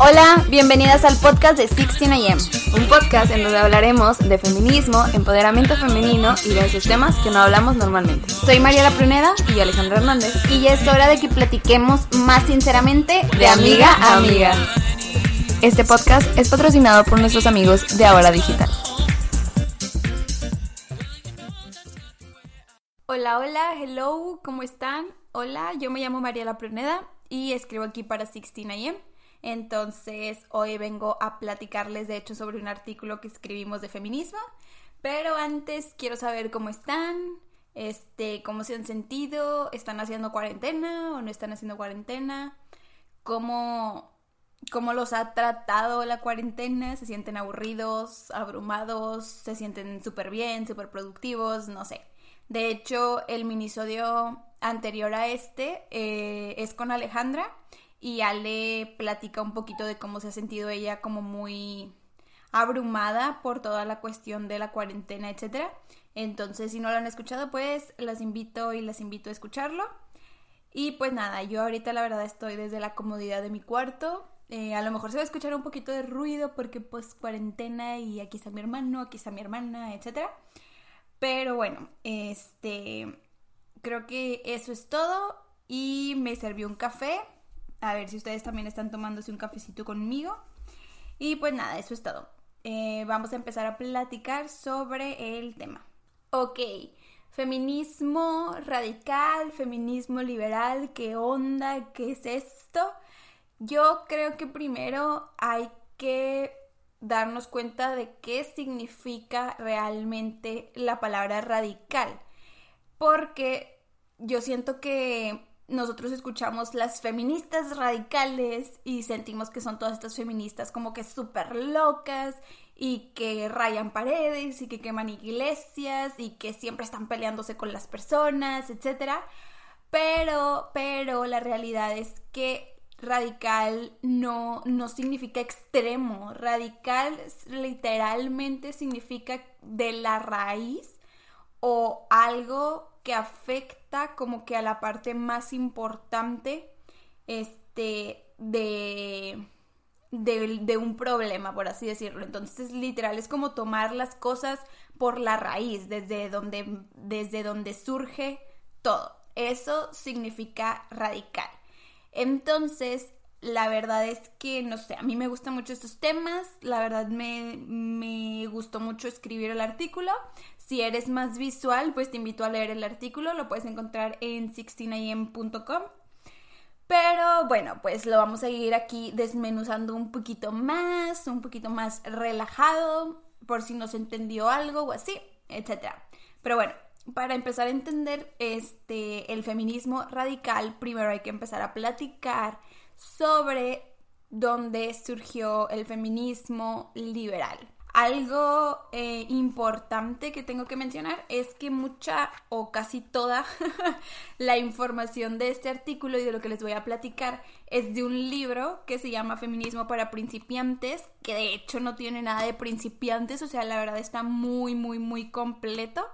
Hola, bienvenidas al podcast de 16am, un podcast en donde hablaremos de feminismo, empoderamiento femenino y de esos temas que no hablamos normalmente. Soy Mariela Pruneda y Alejandra Hernández y ya es hora de que platiquemos más sinceramente de amiga a amiga. Este podcast es patrocinado por nuestros amigos de Ahora Digital. Hola, hola, hello, ¿cómo están? Hola, yo me llamo Mariela Pruneda y escribo aquí para 16am. Entonces, hoy vengo a platicarles de hecho sobre un artículo que escribimos de feminismo, pero antes quiero saber cómo están, este, cómo se han sentido, están haciendo cuarentena o no están haciendo cuarentena, cómo cómo los ha tratado la cuarentena, se sienten aburridos, abrumados, se sienten súper bien, súper productivos, no sé. De hecho, el minisodio anterior a este eh, es con Alejandra y Ale platica un poquito de cómo se ha sentido ella como muy abrumada por toda la cuestión de la cuarentena, etcétera. Entonces, si no lo han escuchado, pues las invito y las invito a escucharlo. Y pues nada, yo ahorita la verdad estoy desde la comodidad de mi cuarto. Eh, a lo mejor se va a escuchar un poquito de ruido porque pues cuarentena y aquí está mi hermano, aquí está mi hermana, etcétera. Pero bueno, este creo que eso es todo y me sirvió un café a ver si ustedes también están tomándose un cafecito conmigo. Y pues nada, eso es todo. Eh, vamos a empezar a platicar sobre el tema. Ok, feminismo radical, feminismo liberal, ¿qué onda? ¿Qué es esto? Yo creo que primero hay que darnos cuenta de qué significa realmente la palabra radical. Porque yo siento que nosotros escuchamos las feministas radicales y sentimos que son todas estas feministas como que súper locas y que rayan paredes y que queman iglesias y que siempre están peleándose con las personas, etc. Pero, pero la realidad es que radical no, no significa extremo. Radical literalmente significa de la raíz o algo que afecta como que a la parte más importante este, de, de, un problema, por así decirlo. Entonces, literal, es como tomar las cosas por la raíz, desde donde, desde donde surge todo. Eso significa radical. Entonces, la verdad es que, no sé, a mí me gustan mucho estos temas, la verdad me, me gustó mucho escribir el artículo. Si eres más visual, pues te invito a leer el artículo, lo puedes encontrar en 16am.com. Pero bueno, pues lo vamos a ir aquí desmenuzando un poquito más, un poquito más relajado, por si no se entendió algo o así, etc. Pero bueno, para empezar a entender este el feminismo radical, primero hay que empezar a platicar sobre dónde surgió el feminismo liberal. Algo eh, importante que tengo que mencionar es que mucha o casi toda la información de este artículo y de lo que les voy a platicar es de un libro que se llama Feminismo para principiantes, que de hecho no tiene nada de principiantes, o sea, la verdad está muy, muy, muy completo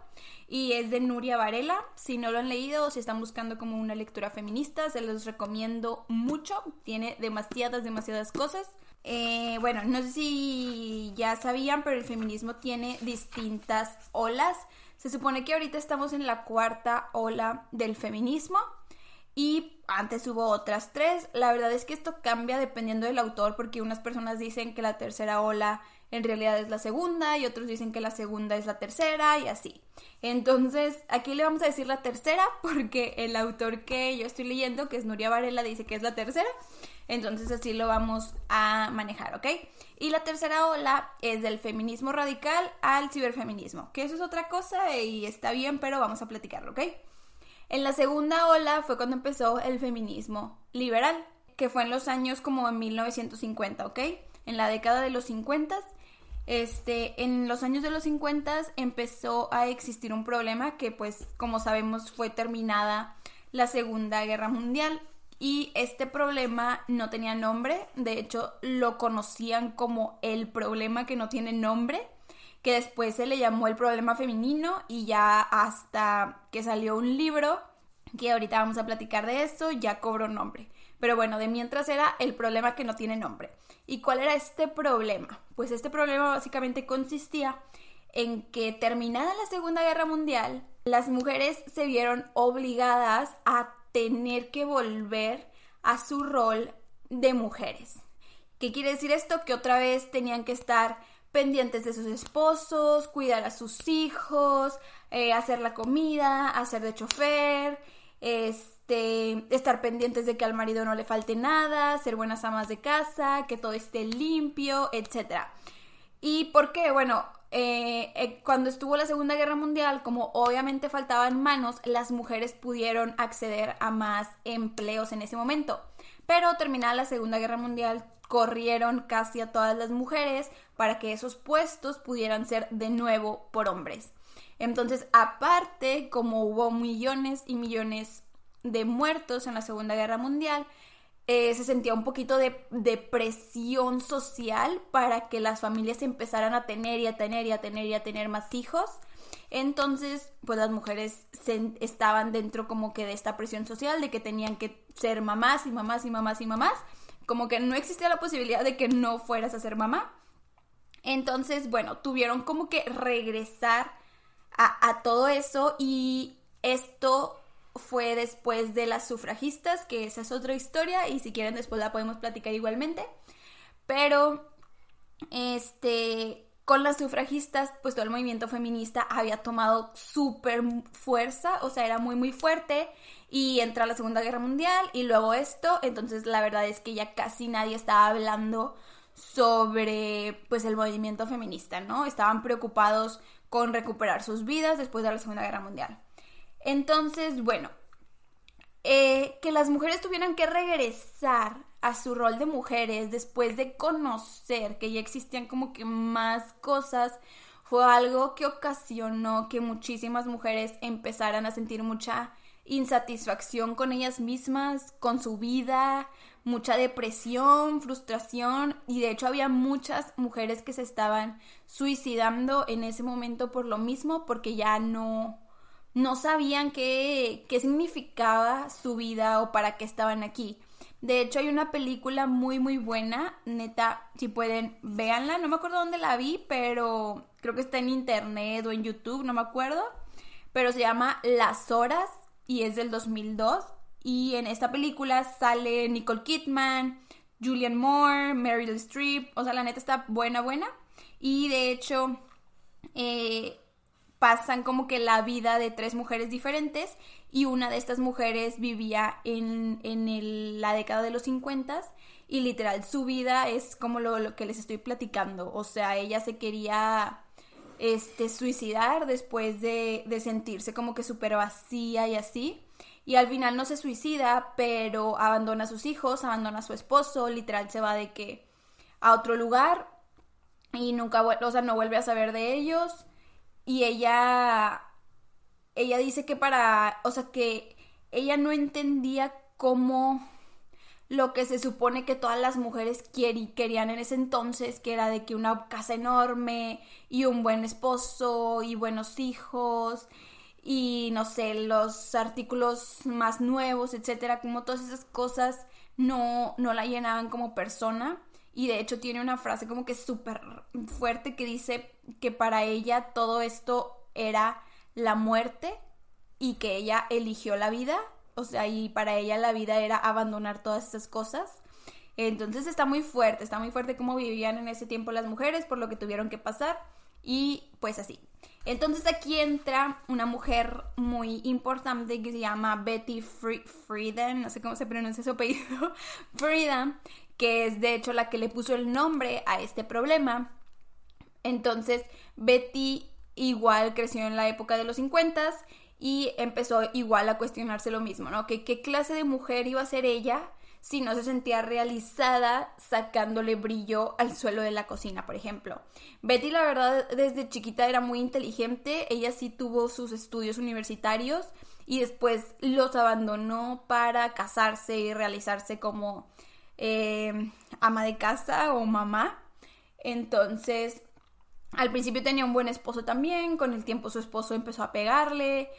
y es de Nuria Varela. Si no lo han leído o si están buscando como una lectura feminista, se los recomiendo mucho. Tiene demasiadas, demasiadas cosas. Eh, bueno, no sé si ya sabían, pero el feminismo tiene distintas olas. Se supone que ahorita estamos en la cuarta ola del feminismo y antes hubo otras tres. La verdad es que esto cambia dependiendo del autor porque unas personas dicen que la tercera ola en realidad es la segunda y otros dicen que la segunda es la tercera y así. Entonces, aquí le vamos a decir la tercera porque el autor que yo estoy leyendo, que es Nuria Varela, dice que es la tercera. Entonces así lo vamos a manejar, ¿ok? Y la tercera ola es del feminismo radical al ciberfeminismo, que eso es otra cosa y está bien, pero vamos a platicarlo, ¿ok? En la segunda ola fue cuando empezó el feminismo liberal, que fue en los años como en 1950, ¿ok? En la década de los 50 este, en los años de los 50 empezó a existir un problema que pues como sabemos fue terminada la Segunda Guerra Mundial y este problema no tenía nombre, de hecho lo conocían como el problema que no tiene nombre, que después se le llamó el problema femenino y ya hasta que salió un libro que ahorita vamos a platicar de eso, ya cobró nombre. Pero bueno, de mientras era el problema que no tiene nombre. ¿Y cuál era este problema? Pues este problema básicamente consistía en que terminada la Segunda Guerra Mundial, las mujeres se vieron obligadas a tener que volver a su rol de mujeres. ¿Qué quiere decir esto? Que otra vez tenían que estar pendientes de sus esposos, cuidar a sus hijos, eh, hacer la comida, hacer de chofer, este, estar pendientes de que al marido no le falte nada, ser buenas amas de casa, que todo esté limpio, etc. ¿Y por qué? Bueno, eh, eh, cuando estuvo la Segunda Guerra Mundial, como obviamente faltaban manos, las mujeres pudieron acceder a más empleos en ese momento. Pero terminada la Segunda Guerra Mundial, corrieron casi a todas las mujeres para que esos puestos pudieran ser de nuevo por hombres. Entonces, aparte, como hubo millones y millones de muertos en la Segunda Guerra Mundial, eh, se sentía un poquito de, presión social para que las familias empezaran a tener y a tener y a tener y a tener más hijos. Entonces, pues las mujeres estaban dentro como que de esta presión social de que tenían que ser mamás y mamás y mamás y mamás. Como que no existía la posibilidad de que no fueras a ser mamá. Entonces, bueno, tuvieron como que regresar a, a todo eso y esto fue después de las sufragistas, que esa es otra historia y si quieren después la podemos platicar igualmente. Pero, este, con las sufragistas, pues todo el movimiento feminista había tomado súper fuerza, o sea, era muy, muy fuerte y entra la Segunda Guerra Mundial y luego esto, entonces la verdad es que ya casi nadie estaba hablando sobre pues el movimiento feminista, ¿no? Estaban preocupados con recuperar sus vidas después de la Segunda Guerra Mundial. Entonces, bueno, eh, que las mujeres tuvieran que regresar a su rol de mujeres después de conocer que ya existían como que más cosas, fue algo que ocasionó que muchísimas mujeres empezaran a sentir mucha insatisfacción con ellas mismas, con su vida, mucha depresión, frustración y de hecho había muchas mujeres que se estaban suicidando en ese momento por lo mismo porque ya no no sabían qué, qué significaba su vida o para qué estaban aquí. De hecho, hay una película muy, muy buena. Neta, si pueden, véanla. No me acuerdo dónde la vi, pero creo que está en internet o en YouTube, no me acuerdo. Pero se llama Las Horas y es del 2002. Y en esta película sale Nicole Kidman, Julian Moore, Meryl Streep. O sea, la neta está buena, buena. Y de hecho, eh, pasan como que la vida de tres mujeres diferentes y una de estas mujeres vivía en, en la década de los 50 y literal su vida es como lo, que les estoy platicando, o sea, ella se quería este, suicidar después de, de sentirse como que súper vacía y así. Y al final no se suicida, pero abandona a sus hijos, abandona a su esposo, literal se va de que a otro lugar y nunca, o sea, no vuelve a saber de ellos y ella, ella dice que para, o sea, que ella no entendía cómo lo que se supone que todas las mujeres querían en ese entonces, que era de que una casa enorme y un buen esposo y buenos hijos y no sé, los artículos más nuevos, etcétera, como todas esas cosas no, no la llenaban como persona. Y de hecho tiene una frase como que súper fuerte que dice que para ella todo esto era la muerte y que ella eligió la vida. O sea, y para ella la vida era abandonar todas esas cosas. Entonces está muy fuerte, está muy fuerte cómo vivían en ese tiempo las mujeres, por lo que tuvieron que pasar. Y pues así. Entonces aquí entra una mujer muy importante que se llama Betty Friedan, no sé cómo se pronuncia su apellido, Friedan, que es de hecho la que le puso el nombre a este problema. Entonces, Betty igual creció en la época de los 50 y empezó igual a cuestionarse lo mismo, ¿no? Que qué clase de mujer iba a ser ella si no se sentía realizada sacándole brillo al suelo de la cocina, por ejemplo. Betty, la verdad, desde chiquita era muy inteligente, ella sí tuvo sus estudios universitarios y después los abandonó para casarse y realizarse como eh, ama de casa o mamá. Entonces, al principio tenía un buen esposo también, con el tiempo su esposo empezó a pegarle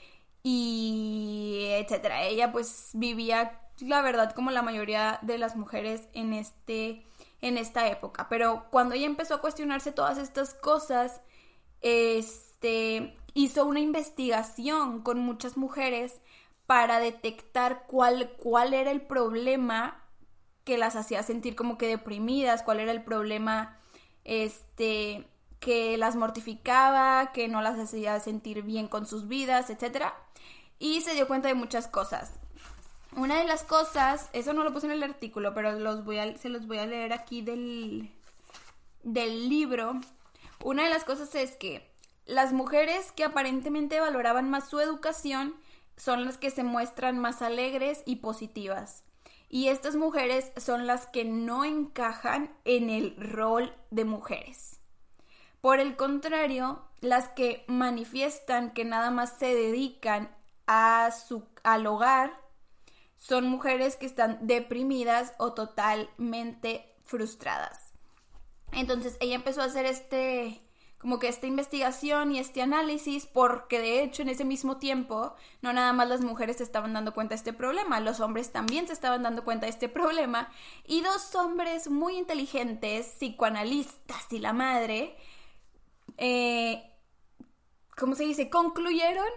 y etcétera. Ella pues vivía la verdad como la mayoría de las mujeres en este en esta época, pero cuando ella empezó a cuestionarse todas estas cosas, este hizo una investigación con muchas mujeres para detectar cuál cuál era el problema que las hacía sentir como que deprimidas, cuál era el problema este que las mortificaba, que no las hacía sentir bien con sus vidas, etc. Y se dio cuenta de muchas cosas. Una de las cosas, eso no lo puse en el artículo, pero se los voy a leer aquí del, del libro. Una de las cosas es que las mujeres que aparentemente valoraban más su educación son las que se muestran más alegres y positivas. Y estas mujeres son las que no encajan en el rol de mujeres. Por el contrario, las que manifiestan que nada más se dedican a su, al hogar son mujeres que están deprimidas o totalmente frustradas. Entonces ella empezó a hacer este, como que esta investigación y este análisis porque de hecho en ese mismo tiempo no nada más las mujeres se estaban dando cuenta de este problema, los hombres también se estaban dando cuenta de este problema y dos hombres muy inteligentes, psicoanalistas y la madre, eh, ¿cómo se dice? Concluyeron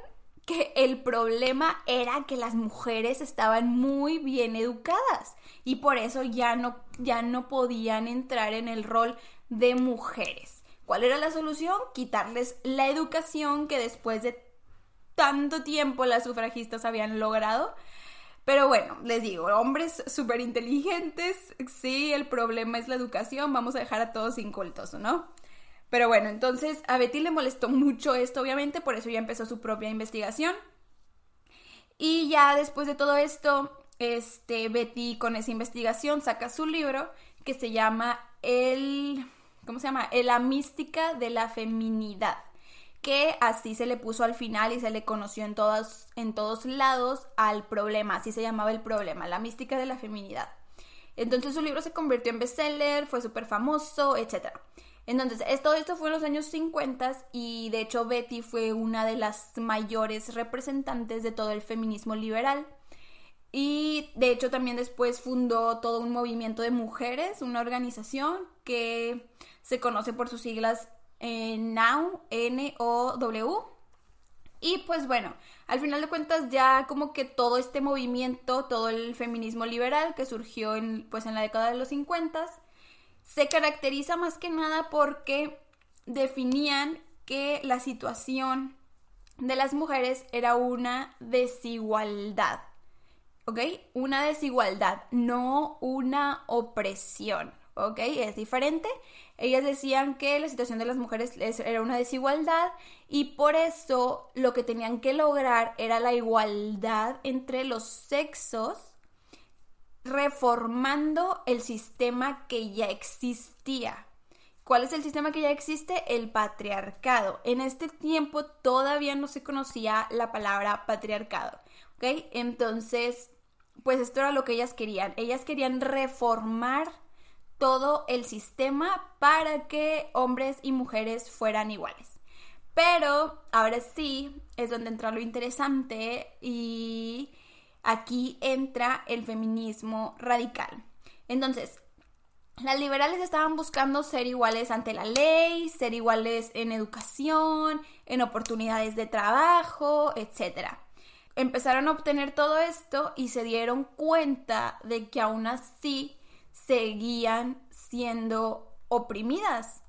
que el problema era que las mujeres estaban muy bien educadas y por eso ya no, ya no podían entrar en el rol de mujeres. ¿Cuál era la solución? Quitarles la educación que después de tanto tiempo las sufragistas habían logrado. Pero bueno, les digo, hombres súper inteligentes, sí, el problema es la educación, vamos a dejar a todos incultos, ¿no? Pero bueno, entonces a Betty le molestó mucho esto, obviamente, por eso ya empezó su propia investigación. Y ya después de todo esto, este, Betty con esa investigación saca su libro que se llama El... ¿Cómo se llama? La mística de la feminidad. Que así se le puso al final y se le conoció en todos, en todos lados al problema. Así se llamaba el problema, la mística de la feminidad. Entonces su libro se convirtió en bestseller, fue súper famoso, etcétera. Entonces, todo esto fue en los años 50 y de hecho Betty fue una de las mayores representantes de todo el feminismo liberal. Y de hecho también después fundó todo un movimiento de mujeres, una organización que se conoce por sus siglas eh, NOW, N-O-W. Y pues bueno, al final de cuentas ya como que todo este movimiento, todo el feminismo liberal que surgió en, pues en la década de los 50 se caracteriza más que nada porque definían que la situación de las mujeres era una desigualdad. ¿Ok? Una desigualdad, no una opresión. ¿Ok? Es diferente. Ellas decían que la situación de las mujeres era una desigualdad y por eso lo que tenían que lograr era la igualdad entre los sexos reformando el sistema que ya existía. ¿Cuál es el sistema que ya existe? El patriarcado. En este tiempo todavía no se conocía la palabra patriarcado. ¿Ok? Entonces, pues esto era lo que ellas querían. Ellas querían reformar todo el sistema para que hombres y mujeres fueran iguales. Pero ahora sí es donde entra lo interesante y aquí entra el feminismo radical. Entonces, las liberales estaban buscando ser iguales ante la ley, ser iguales en educación, en oportunidades de trabajo, etc. Empezaron a obtener todo esto y se dieron cuenta de que aún así seguían siendo oprimidas.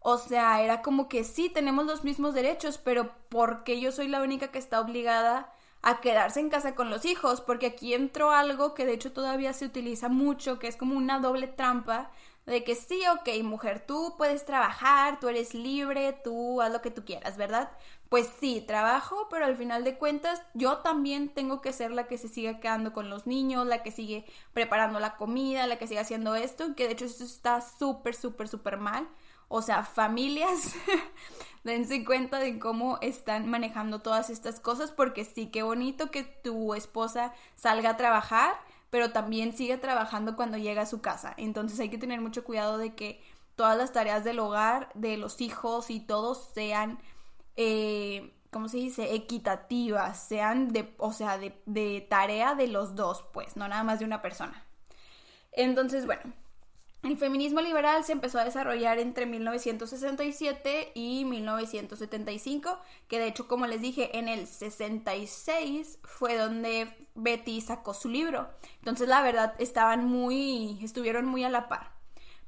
O sea, era como que sí, tenemos los mismos derechos, pero ¿por qué yo soy la única que está obligada a quedarse en casa con los hijos, porque aquí entró algo que de hecho todavía se utiliza mucho, que es como una doble trampa, de que sí, ok, mujer, tú puedes trabajar, tú eres libre, tú haz lo que tú quieras, ¿verdad? Pues sí, trabajo, pero al final de cuentas yo también tengo que ser la que se sigue quedando con los niños, la que sigue preparando la comida, la que sigue haciendo esto, que de hecho esto está súper, súper, súper mal. O sea, familias, dense cuenta de cómo están manejando todas estas cosas, porque sí, qué bonito que tu esposa salga a trabajar, pero también sigue trabajando cuando llega a su casa. Entonces hay que tener mucho cuidado de que todas las tareas del hogar, de los hijos y todos sean, eh, ¿cómo se dice? Equitativas, sean de, o sea, de, de tarea de los dos, pues, no nada más de una persona. Entonces, bueno, el feminismo liberal se empezó a desarrollar entre 1967 y 1975, que de hecho, como les dije, en el 66 fue donde Betty sacó su libro. Entonces, la verdad, estaban muy, estuvieron muy a la par.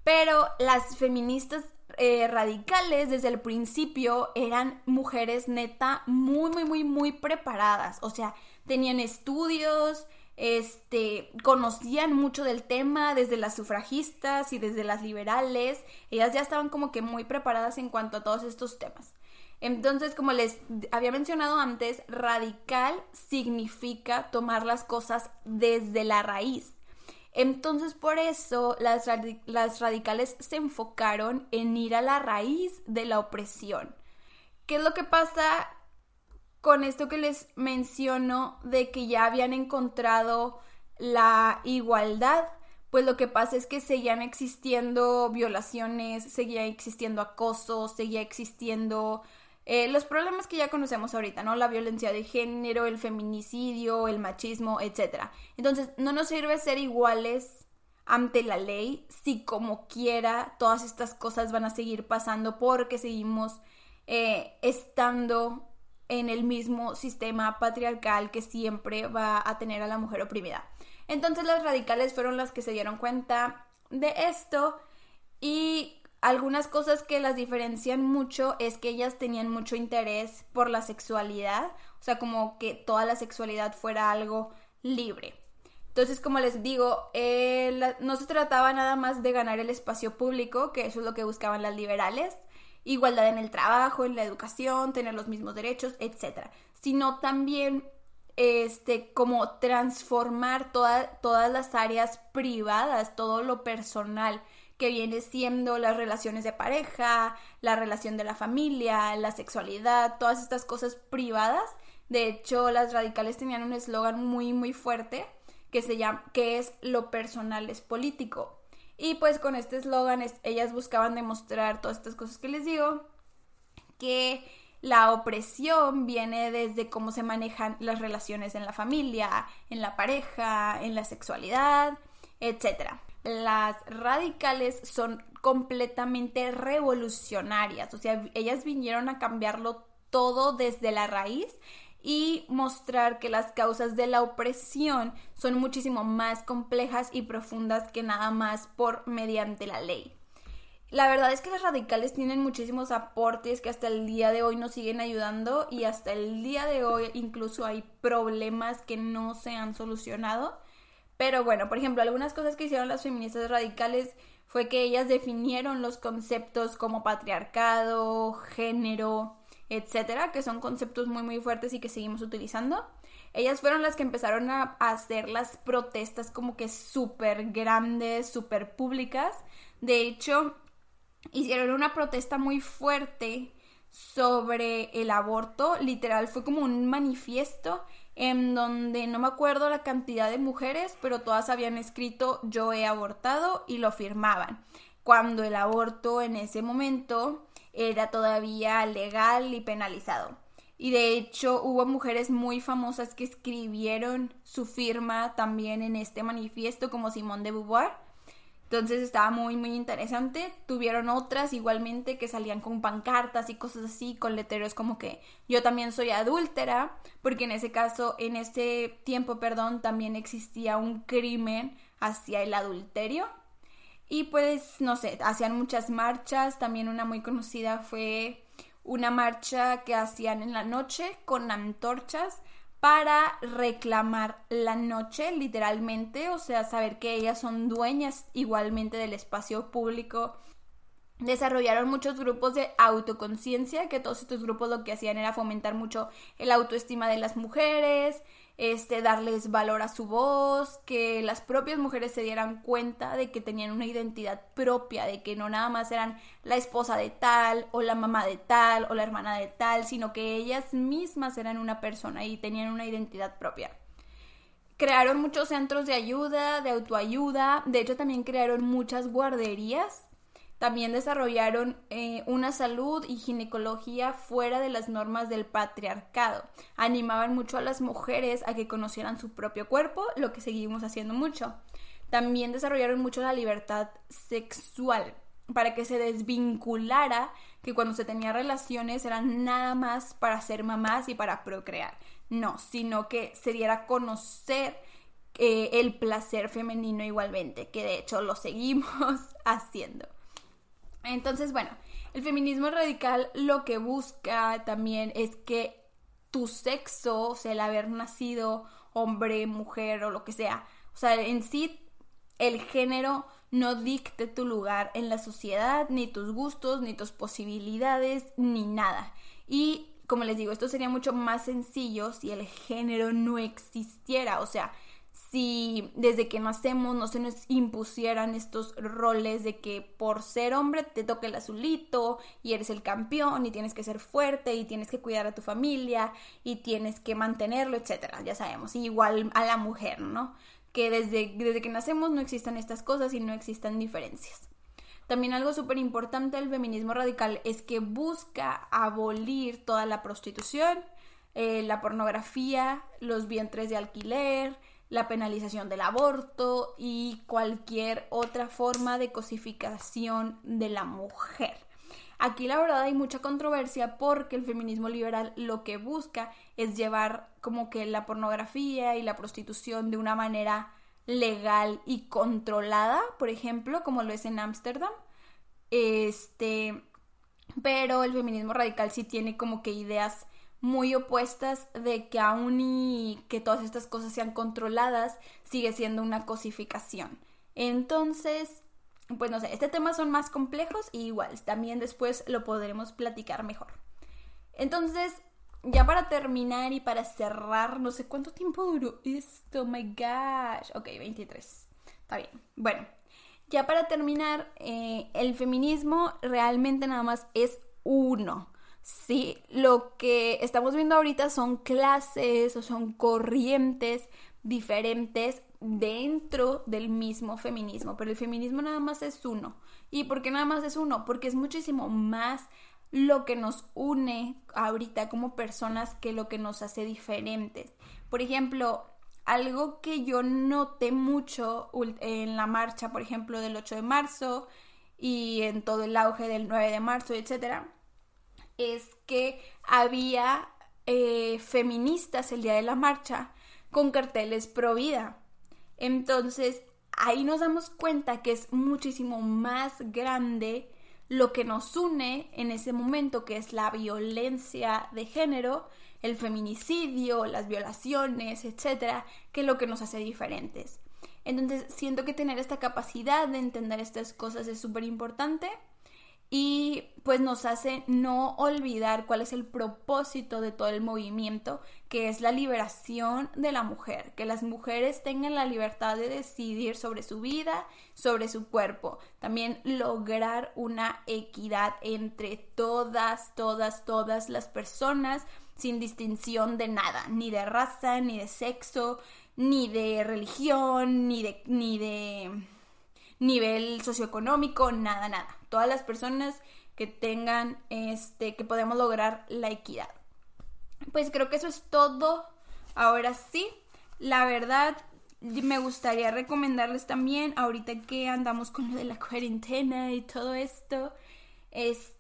Pero las feministas eh, radicales desde el principio eran mujeres neta muy, muy, muy, muy preparadas. O sea, tenían estudios, este, conocían mucho del tema desde las sufragistas y desde las liberales. Ellas ya estaban como que muy preparadas en cuanto a todos estos temas. Entonces, como les había mencionado antes, radical significa tomar las cosas desde la raíz. Entonces, por eso las, las radicales se enfocaron en ir a la raíz de la opresión. ¿Qué es lo que pasa con esto que les menciono de que ya habían encontrado la igualdad, pues lo que pasa es que seguían existiendo violaciones, seguía existiendo acoso, seguía existiendo eh, los problemas que ya conocemos ahorita, ¿no? La violencia de género, el feminicidio, el machismo, etc. Entonces, no nos sirve ser iguales ante la ley si como quiera todas estas cosas van a seguir pasando porque seguimos eh, estando en el mismo sistema patriarcal que siempre va a tener a la mujer oprimida. Entonces las radicales fueron las que se dieron cuenta de esto y algunas cosas que las diferencian mucho es que ellas tenían mucho interés por la sexualidad, o sea, como que toda la sexualidad fuera algo libre. Entonces, como les digo, eh, no se trataba nada más de ganar el espacio público, que eso es lo que buscaban las liberales, igualdad en el trabajo, en la educación, tener los mismos derechos, etc. Sino también este, como transformar todas las áreas privadas, todo lo personal que viene siendo las relaciones de pareja, la relación de la familia, la sexualidad, todas estas cosas privadas. De hecho, las radicales tenían un eslogan muy muy fuerte que se llama que es lo personal es político. Y pues con este eslogan ellas buscaban demostrar todas estas cosas que les digo, que la opresión viene desde cómo se manejan las relaciones en la familia, en la pareja, en la sexualidad, etc. Las radicales son completamente revolucionarias, o sea, ellas vinieron a cambiarlo todo desde la raíz y mostrar que las causas de la opresión son muchísimo más complejas y profundas que nada más por mediante la ley. La verdad es que las radicales tienen muchísimos aportes que hasta el día de hoy nos siguen ayudando y hasta el día de hoy incluso hay problemas que no se han solucionado. Pero bueno, por ejemplo, algunas cosas que hicieron las feministas radicales fue que ellas definieron los conceptos como patriarcado, género, etcétera, que son conceptos muy muy fuertes y que seguimos utilizando. Ellas fueron las que empezaron a hacer las protestas como que súper grandes, súper públicas. De hecho, hicieron una protesta muy fuerte sobre el aborto. Literal, fue como un manifiesto en donde no me acuerdo la cantidad de mujeres, pero todas habían escrito yo he abortado y lo firmaban. Cuando el aborto en ese momento era todavía legal y penalizado. Y de hecho hubo mujeres muy famosas que escribieron su firma también en este manifiesto como Simone de Beauvoir. Entonces estaba muy muy interesante. Tuvieron otras igualmente que salían con pancartas y cosas así, con letreros como que yo también soy adúltera, porque en ese caso, en ese tiempo, perdón, también existía un crimen hacia el adulterio. Y pues, no sé, hacían muchas marchas, también una muy conocida fue una marcha que hacían en la noche con antorchas para reclamar la noche, literalmente, o sea, saber que ellas son dueñas igualmente del espacio público. Desarrollaron muchos grupos de autoconciencia, que todos estos grupos lo que hacían era fomentar mucho el autoestima de las mujeres, este, darles valor a su voz, que las propias mujeres se dieran cuenta de que tenían una identidad propia, de que no nada más eran la esposa de tal, o la mamá de tal, o la hermana de tal, sino que ellas mismas eran una persona y tenían una identidad propia. Crearon muchos centros de ayuda, de autoayuda, de hecho también crearon muchas guarderías También desarrollaron eh, una salud y ginecología fuera de las normas del patriarcado. Animaban mucho a las mujeres a que conocieran su propio cuerpo, lo que seguimos haciendo mucho. También desarrollaron mucho la libertad sexual para que se desvinculara que cuando se tenía relaciones eran nada más para ser mamás y para procrear. No, sino que se diera a conocer eh, el placer femenino igualmente, que de hecho lo seguimos haciendo. Entonces, bueno, el feminismo radical lo que busca también es que tu sexo, o sea, el haber nacido hombre, mujer o lo que sea, o sea, en sí el género no dicte tu lugar en la sociedad, ni tus gustos, ni tus posibilidades, ni nada. Y como les digo, esto sería mucho más sencillo si el género no existiera, o sea, si desde que nacemos no se nos impusieran estos roles de que por ser hombre te toca el azulito y eres el campeón y tienes que ser fuerte y tienes que cuidar a tu familia y tienes que mantenerlo, etcétera, ya sabemos, igual a la mujer, ¿no? Que desde, desde que nacemos no existan estas cosas y no existan diferencias. También algo súper importante del feminismo radical es que busca abolir toda la prostitución, eh, la pornografía, los vientres de alquiler, la penalización del aborto y cualquier otra forma de cosificación de la mujer. Aquí la verdad hay mucha controversia porque el feminismo liberal lo que busca es llevar como que la pornografía y la prostitución de una manera legal y controlada, por ejemplo, como lo es en Ámsterdam. Este, pero el feminismo radical sí tiene como que ideas muy opuestas de que aún y que todas estas cosas sean controladas, sigue siendo una cosificación. Entonces, pues no sé, este tema son más complejos y igual, también después lo podremos platicar mejor. Entonces, ya para terminar y para cerrar, no sé cuánto tiempo duró esto, oh my gosh. Ok, 23. Está bien. Bueno, ya para terminar, eh, el feminismo realmente nada más es uno. Sí, lo que estamos viendo ahorita son clases o son corrientes diferentes dentro del mismo feminismo, pero el feminismo nada más es uno. ¿Y por qué nada más es uno? Porque es muchísimo más lo que nos une ahorita como personas que lo que nos hace diferentes. Por ejemplo, algo que yo noté mucho en la marcha, por ejemplo, del 8 de marzo y en todo el auge del 9 de marzo, etcétera, es que había eh, feministas el día de la marcha con carteles pro vida. Entonces, ahí nos damos cuenta que es muchísimo más grande lo que nos une en ese momento, que es la violencia de género, el feminicidio, las violaciones, etcétera, que lo que nos hace diferentes. Entonces, siento que tener esta capacidad de entender estas cosas es súper importante y pues nos hace no olvidar cuál es el propósito de todo el movimiento, que es la liberación de la mujer, que las mujeres tengan la libertad de decidir sobre su vida, sobre su cuerpo, también lograr una equidad entre todas, todas, todas las personas sin distinción de nada, ni de raza, ni de sexo, ni de religión, ni de, ni de nivel socioeconómico, nada, nada. Todas las personas que tengan, este, que podemos lograr la equidad. Pues creo que eso es todo. Ahora sí, la verdad, me gustaría recomendarles también, ahorita que andamos con lo de la cuarentena y todo esto,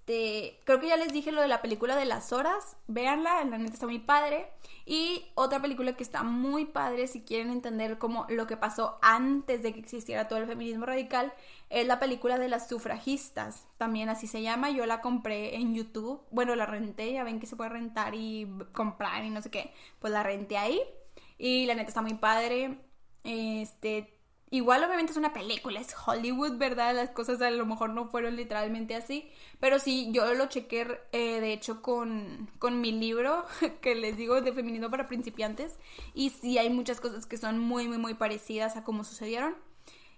este, creo que ya les dije lo de la película de las horas, véanla, la neta está muy padre. Y otra película que está muy padre si quieren entender como lo que pasó antes de que existiera todo el feminismo radical, es la película de las sufragistas, también así se llama, yo la compré en YouTube, bueno, la renté, ya ven que se puede rentar y comprar y no sé qué, pues la renté ahí y la neta está muy padre. Este, Igual obviamente es una película, es Hollywood, ¿verdad? Las cosas a lo mejor no fueron literalmente así. Pero sí, yo lo chequé, eh, de hecho, con, con mi libro, que les digo, de feminismo para principiantes. Y sí hay muchas cosas que son muy, muy, muy parecidas a cómo sucedieron.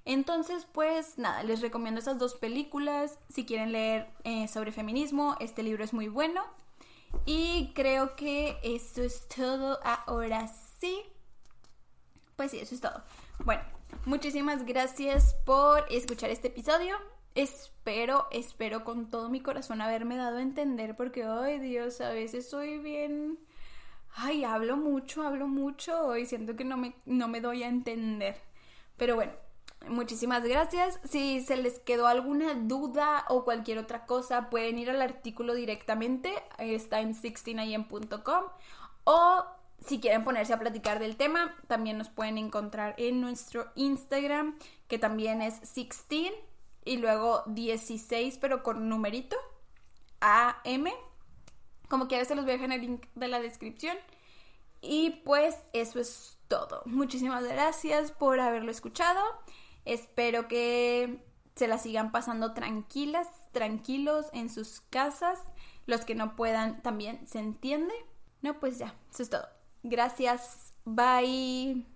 Entonces, pues nada, les recomiendo esas dos películas. Si quieren leer eh, sobre feminismo, este libro es muy bueno. Y creo que eso es todo. Ahora sí. Pues sí, eso es todo. Bueno, Muchísimas gracias por escuchar este episodio. espero, espero con todo mi corazón haberme dado a entender porque, ay Dios, a veces soy bien... Ay, hablo mucho, hablo mucho y siento que no me, no me doy a entender. Pero bueno, muchísimas gracias. Si se les quedó alguna duda o cualquier otra cosa, pueden ir al artículo directamente. Está en 16am.com. O si quieren ponerse a platicar del tema, también nos pueden encontrar en nuestro Instagram, que también es 16 y luego 16, pero con numerito, AM. Como quieras, se los voy a dejar en el link de la descripción. Y pues eso es todo. Muchísimas gracias por haberlo escuchado. Espero que se la sigan pasando tranquilas, tranquilos en sus casas. Los que no puedan también se entiende. No, pues ya, eso es todo. Gracias. Bye.